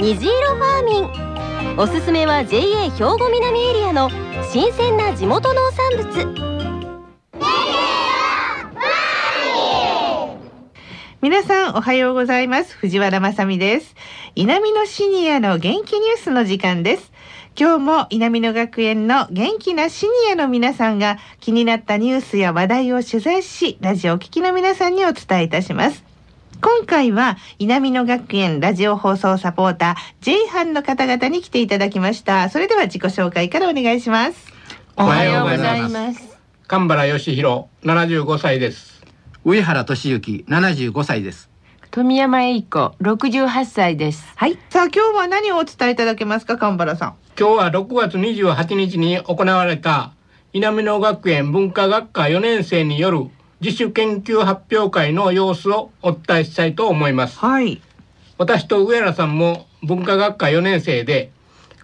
虹色ファーミン。おすすめは JA 兵庫南エリアの新鮮な地元農産物。皆さんおはようございます。藤原まさです。南のシニアの元気ニュースの時間です。今日も稲美野学園の元気なシニアの皆さんが気になったニュースや話題を取材し、ラジオを聴きの皆さんにお伝えいたします。今回は稲美野学園ラジオ放送サポーター J 班の方々に来ていただきました。それでは自己紹介からお願いします。おはようございます。神原義弘、75歳です。上原俊之、75歳です。富山栄子、68歳です。はい。さあ今日は何をお伝えいただけますか、神原さん。今日は6月28日に行われた稲美野学園文化学科4年生による自主研究発表会の様子をお伝えしたいと思います。はい。私と上原さんも文化学科4年生で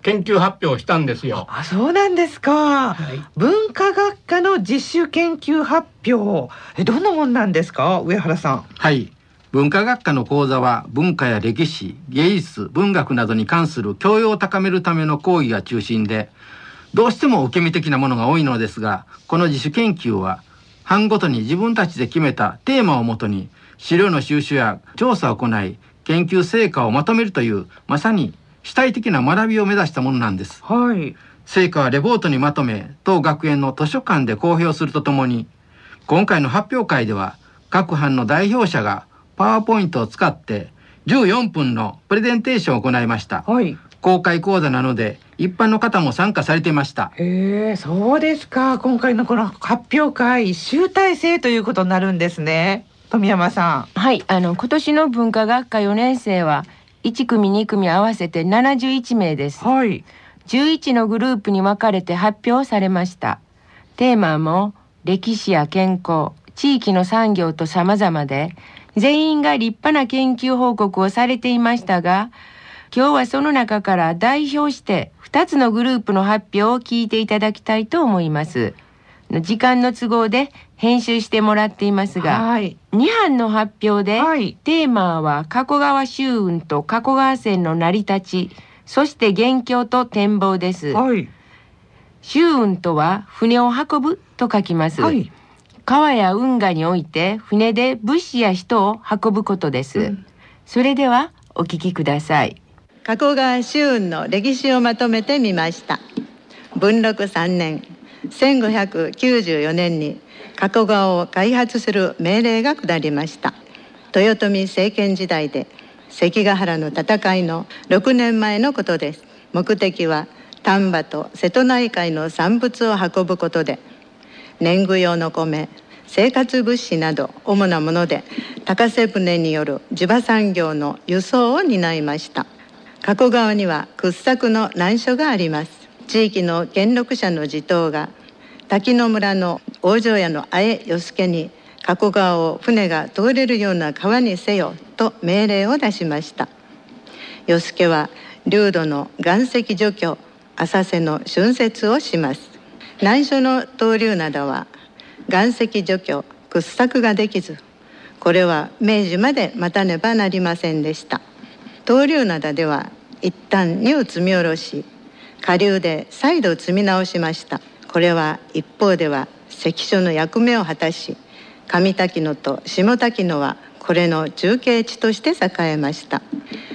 研究発表したんですよ。あ、そうなんですか。はい、文化学科の自主研究発表。え、どんなもんなんですか、上原さん。はい。文化学科の講座は文化や歴史、芸術、文学などに関する教養を高めるための講義が中心で、どうしても受け身的なものが多いのですが、この自主研究は班ごとに自分たちで決めたテーマをもとに資料の収集や調査を行い研究成果をまとめるというまさに主体的な学びを目指したものなんです。はい。成果はレポートにまとめ当学園の図書館で公表するとともに今回の発表会では各班の代表者がパワーポイントを使って14分のプレゼンテーションを行いました。はい。公開講座なので一般の方も参加されていました。へえ、そうですか。今回のこの発表会、集大成ということになるんですね。富山さん。はい、あの今年の文化学科4年生は1組2組合わせて71名です。はい。11のグループに分かれて発表されました。テーマも歴史や健康、地域の産業と様々で、全員が立派な研究報告をされていましたが、今日はその中から代表して2つのグループの発表を聞いていただきたいと思います。時間の都合で編集してもらっていますが、はい、2班の発表で、はい、テーマは加古川周運と加古川線の成り立ち、そして元凶と展望です。はい、周運とは船を運ぶと書きます。はい、川や運河において船で物資や人を運ぶことです。うん、それではお聞きください。加古川周運の歴史をまとめてみました。文禄3年1594年に加古川を開発する命令が下りました。豊臣政権時代で関ヶ原の戦いの6年前のことです。目的は丹波と瀬戸内海の産物を運ぶことで年貢用の米生活物資など主なもので高瀬船による地場産業の輸送を担いました。加古川には掘削の難所があります。地域の権力者の地頭が滝野村の王女屋の阿江与助に加古川を船が通れるような川にせよと命令を出しました。与助は流土の岩石除去浅瀬の浚渫をします。難所の東流灘は岩石除去掘削ができずこれは明治まで待たねばなりませんでした。東流灘では一旦荷を積み下ろし下流で再度積み直しました。これは一方では関所の役目を果たし上滝野と下滝野はこれの中継地として栄えました。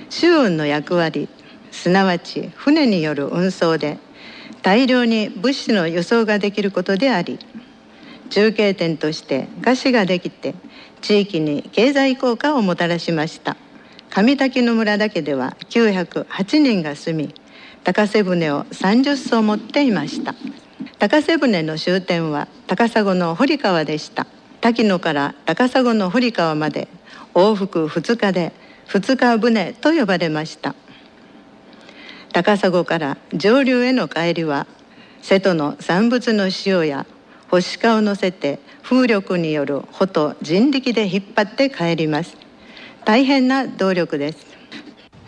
周運の役割すなわち船による運送で大量に物資の輸送ができることであり中継点として菓子ができて地域に経済効果をもたらしました。上滝の村だけでは908人が住み高瀬船を30艘持っていました。高瀬船の終点は高砂の堀川でした。滝野から高砂の堀川まで往復2日で2日船と呼ばれました。高砂から上流への帰りは瀬戸の産物の潮や星化を乗せて風力による帆と人力で引っ張って帰ります。大変な動力です。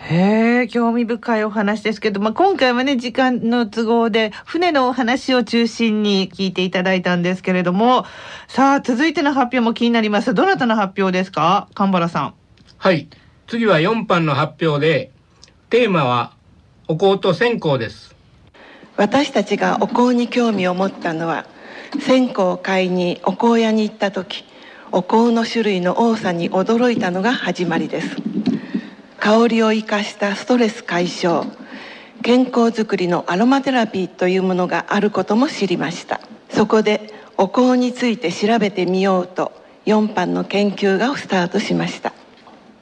へえ興味深いお話ですけど、まあ、今回はね時間の都合で船のお話を中心に聞いていただいたんですけれどもさあ続いての発表も気になります。どなたの発表ですか？神原さん。はい。次は4班の発表でテーマはお香と線香です。私たちがお香に興味を持ったのは線香を買いにお香屋に行った時お香の種類の多さに驚いたのが始まりです。香りを生かしたストレス解消。健康づくりのアロマテラピーというものがあることも知りました。そこでお香について調べてみようと4班の研究がスタートしました。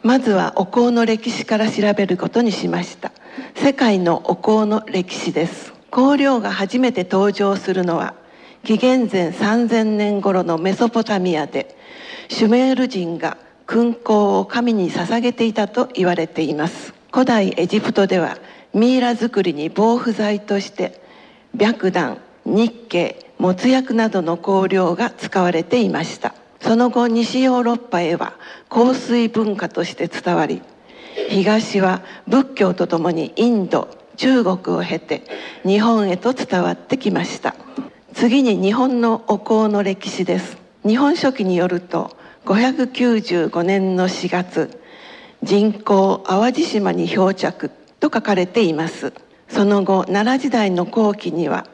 まずはお香の歴史から調べることにしました。世界のお香の歴史です。香料が初めて登場するのは紀元前3000年頃のメソポタミアでシュメール人が勲功を神に捧げていたと言われています。古代エジプトではミイラ作りに防腐剤として白檀日系没薬などの香料が使われていました。その後西ヨーロッパへは香水文化として伝わり東は仏教とともにインド中国を経て日本へと伝わってきました。次に日本のお香の歴史です。日本書紀によると595年の4月人口淡路島に漂着と書かれています。その後奈良時代の後期には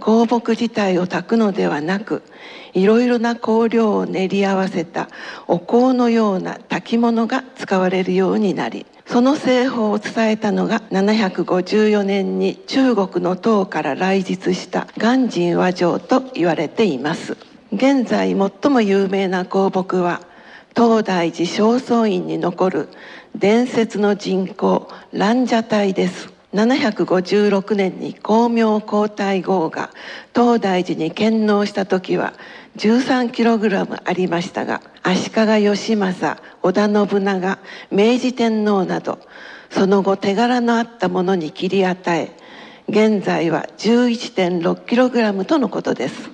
香木自体を炊くのではなくいろいろな香料を練り合わせたお香のような炊き物が使われるようになりその製法を伝えたのが754年に中国の唐から来日した鑑真和上と言われています。現在最も有名な香木は東大寺正倉院に残る伝説の人工蘭奢体です。756年に光明皇太后が東大寺に献納した時は 13kg ありましたが足利義政織田信長明治天皇などその後手柄のあったものに切り与え現在は 11.6kg とのことです。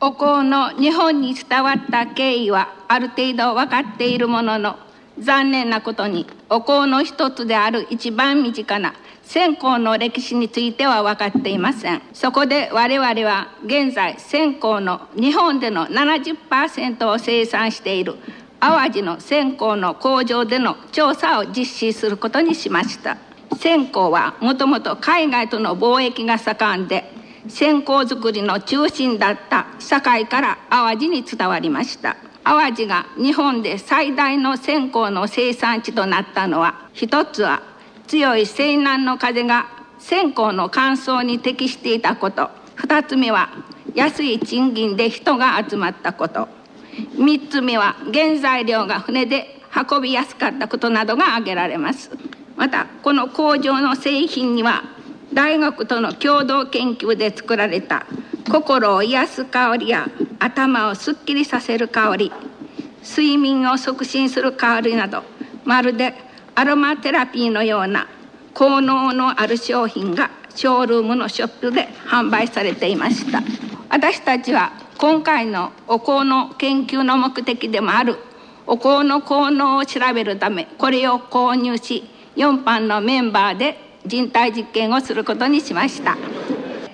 お香の日本に伝わった経緯はある程度分かっているものの残念なことにお香の一つである一番身近な線香の歴史については分かっていません。そこで我々は現在線香の日本での70%を生産している淡路の線香の工場での調査を実施することにしました。線香はもともと海外との貿易が盛んで線香作りの中心だった堺から淡路に伝わりました。淡路が日本で最大の線香の生産地となったのは一つは強い西南の風が線香の乾燥に適していたこと。二つ目は安い賃金で人が集まったこと。三つ目は原材料が船で運びやすかったことなどが挙げられます。またこの工場の製品には大学との共同研究で作られた心を癒す香りや頭をすっきりさせる香り睡眠を促進する香りなどまるでアロマテラピーのような効能のある商品がショールームのショップで販売されていました。私たちは今回のお香の研究の目的でもあるお香の効能を調べるためこれを購入し4班のメンバーで人体実験をすることにしました。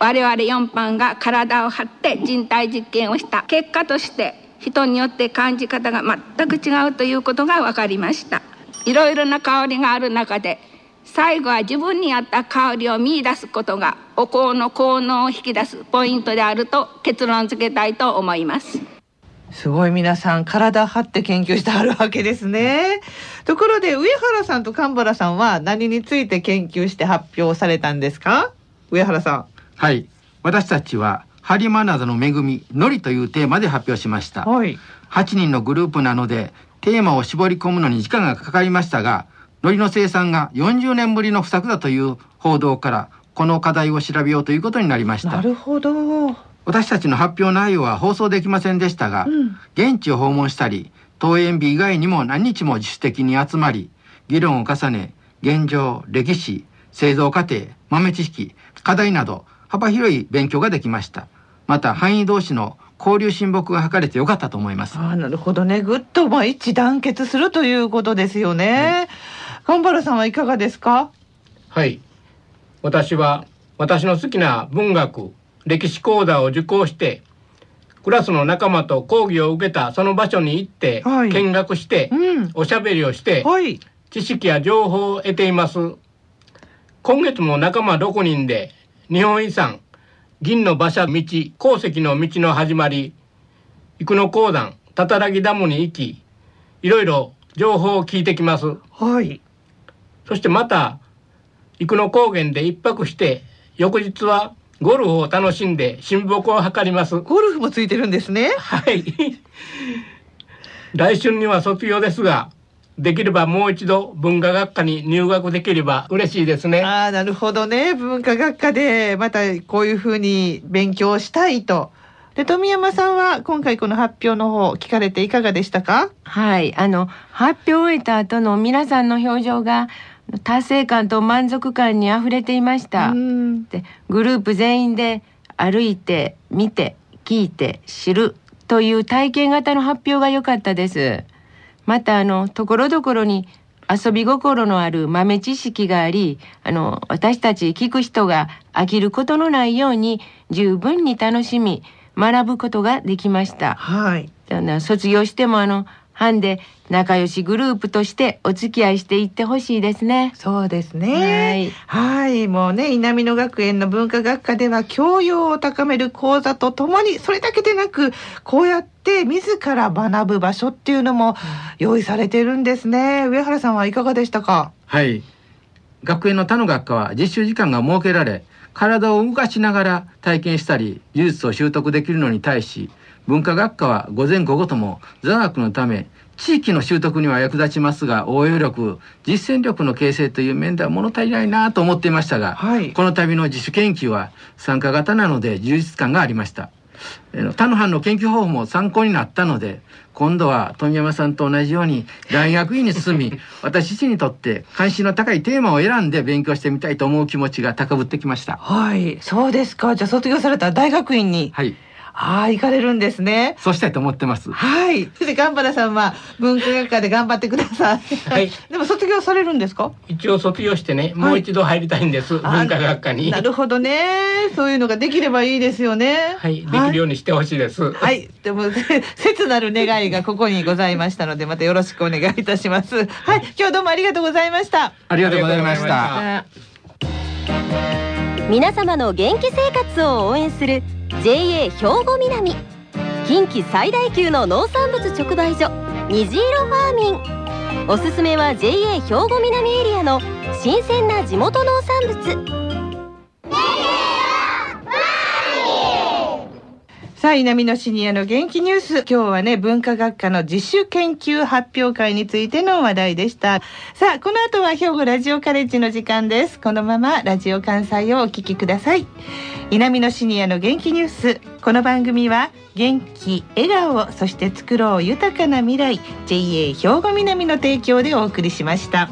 我々4班が体を張って人体実験をした結果として人によって感じ方が全く違うということが分かりましたいろいろな香りがある中で最後は自分に合った香りを見出すことがお香の効能を引き出すポイントであると結論付けたいと思いますすごい皆さん体張って研究してあるわけですね。ところで上原さんと神原さんは何について研究して発表されたんですか？上原さん。はい。私たちは、ハリマナザの恵み、のりというテーマで発表しました。はい。8人のグループなので、テーマを絞り込むのに時間がかかりましたが、海苔の生産が40年ぶりの不作だという報道から、この課題を調べようということになりました。なるほど。私たちの発表内容は放送できませんでしたが、うん現地を訪問したり登園日以外にも何日も自主的に集まり議論を重ね現状歴史製造過程豆知識課題など幅広い勉強ができました。また範囲同士の交流親睦が図れてよかったと思います。あなるほどね。ぐっとまあ一致団結するということですよね、はい、原さんはいかがですか？はい。私は私の好きな文学歴史講座を受講してクラスの仲間と講義を受けたその場所に行って、はい、見学して、うん、おしゃべりをして、はい、知識や情報を得ています。今月も仲間6人で日本遺産銀の馬車道鉱石の道の始まり生野鉱山たたらぎダムに行きいろいろ情報を聞いてきます。はい。そしてまた生野高原で一泊して翌日はゴルフを楽しんで親睦を図ります。ゴルフもついてるんですね。はい。来春には卒業ですができればもう一度文化学科に入学できれば嬉しいですね。ああなるほどね。文化学科でまたこういうふうに勉強したいと。で富山さんは今回この発表の方聞かれていかがでしたか？はい。あの発表を終えた後の皆さんの表情が達成感と満足感にあふれていました。でグループ全員で歩いて見て聞いて知るという体験型の発表が良かったですまたあのところどころに遊び心のある豆知識がありあの私たち聞く人が飽きることのないように十分に楽しみ学ぶことができました。はい。卒業してもあの班で仲良しグループとしてお付き合いしていってほしいですね。そうですね。はい。はいもうね、稲美野学園の文化学科では教養を高める講座とともに、それだけでなく、こうやって自ら学ぶ場所っていうのも用意されてるんですね。上原さんはいかがでしたか？はい。学園の他の学科は実習時間が設けられ、体を動かしながら体験したり、技術を習得できるのに対し、文化学科は午前午後とも座学のため地域の習得には役立ちますが応用力実践力の形成という面では物足りないなと思っていましたが、はい、この度の自主研究は参加型なので充実感がありました。他の班の研究方法も参考になったので今度は富山さんと同じように大学院に進み 私自身にとって関心の高いテーマを選んで勉強してみたいと思う気持ちが高ぶってきました。はい。そうですか。じゃあ卒業された大学院にはいああ、行かれるんですね。そうしたいと思ってます。はい。そして、ガンバラさんは文化学科で頑張ってください。はい。でも、卒業されるんですか？一応卒業してね、もう一度入りたいんです。文化学科に。なるほどね。そういうのができればいいですよね。はい、できるようにしてほしいです。はい、でも、切なる願いがここにございましたので、またよろしくお願いいたします。はい、今日どうもありがとうございました。ありがとうございました。皆様の元気生活を応援する JA 兵庫南。近畿最大級の農産物直売所虹色ファーミンおすすめは JA 兵庫南エリアの新鮮な地元農産物さあ、南のシニアの元気ニュース。今日はね、文化学科の自主研究発表会についての話題でした。さあ、この後は兵庫ラジオカレッジの時間です。このままラジオ関西をお聞きください。南のシニアの元気ニュース。この番組は、元気、笑顔、そして作ろう豊かな未来、JA 兵庫南の提供でお送りしました。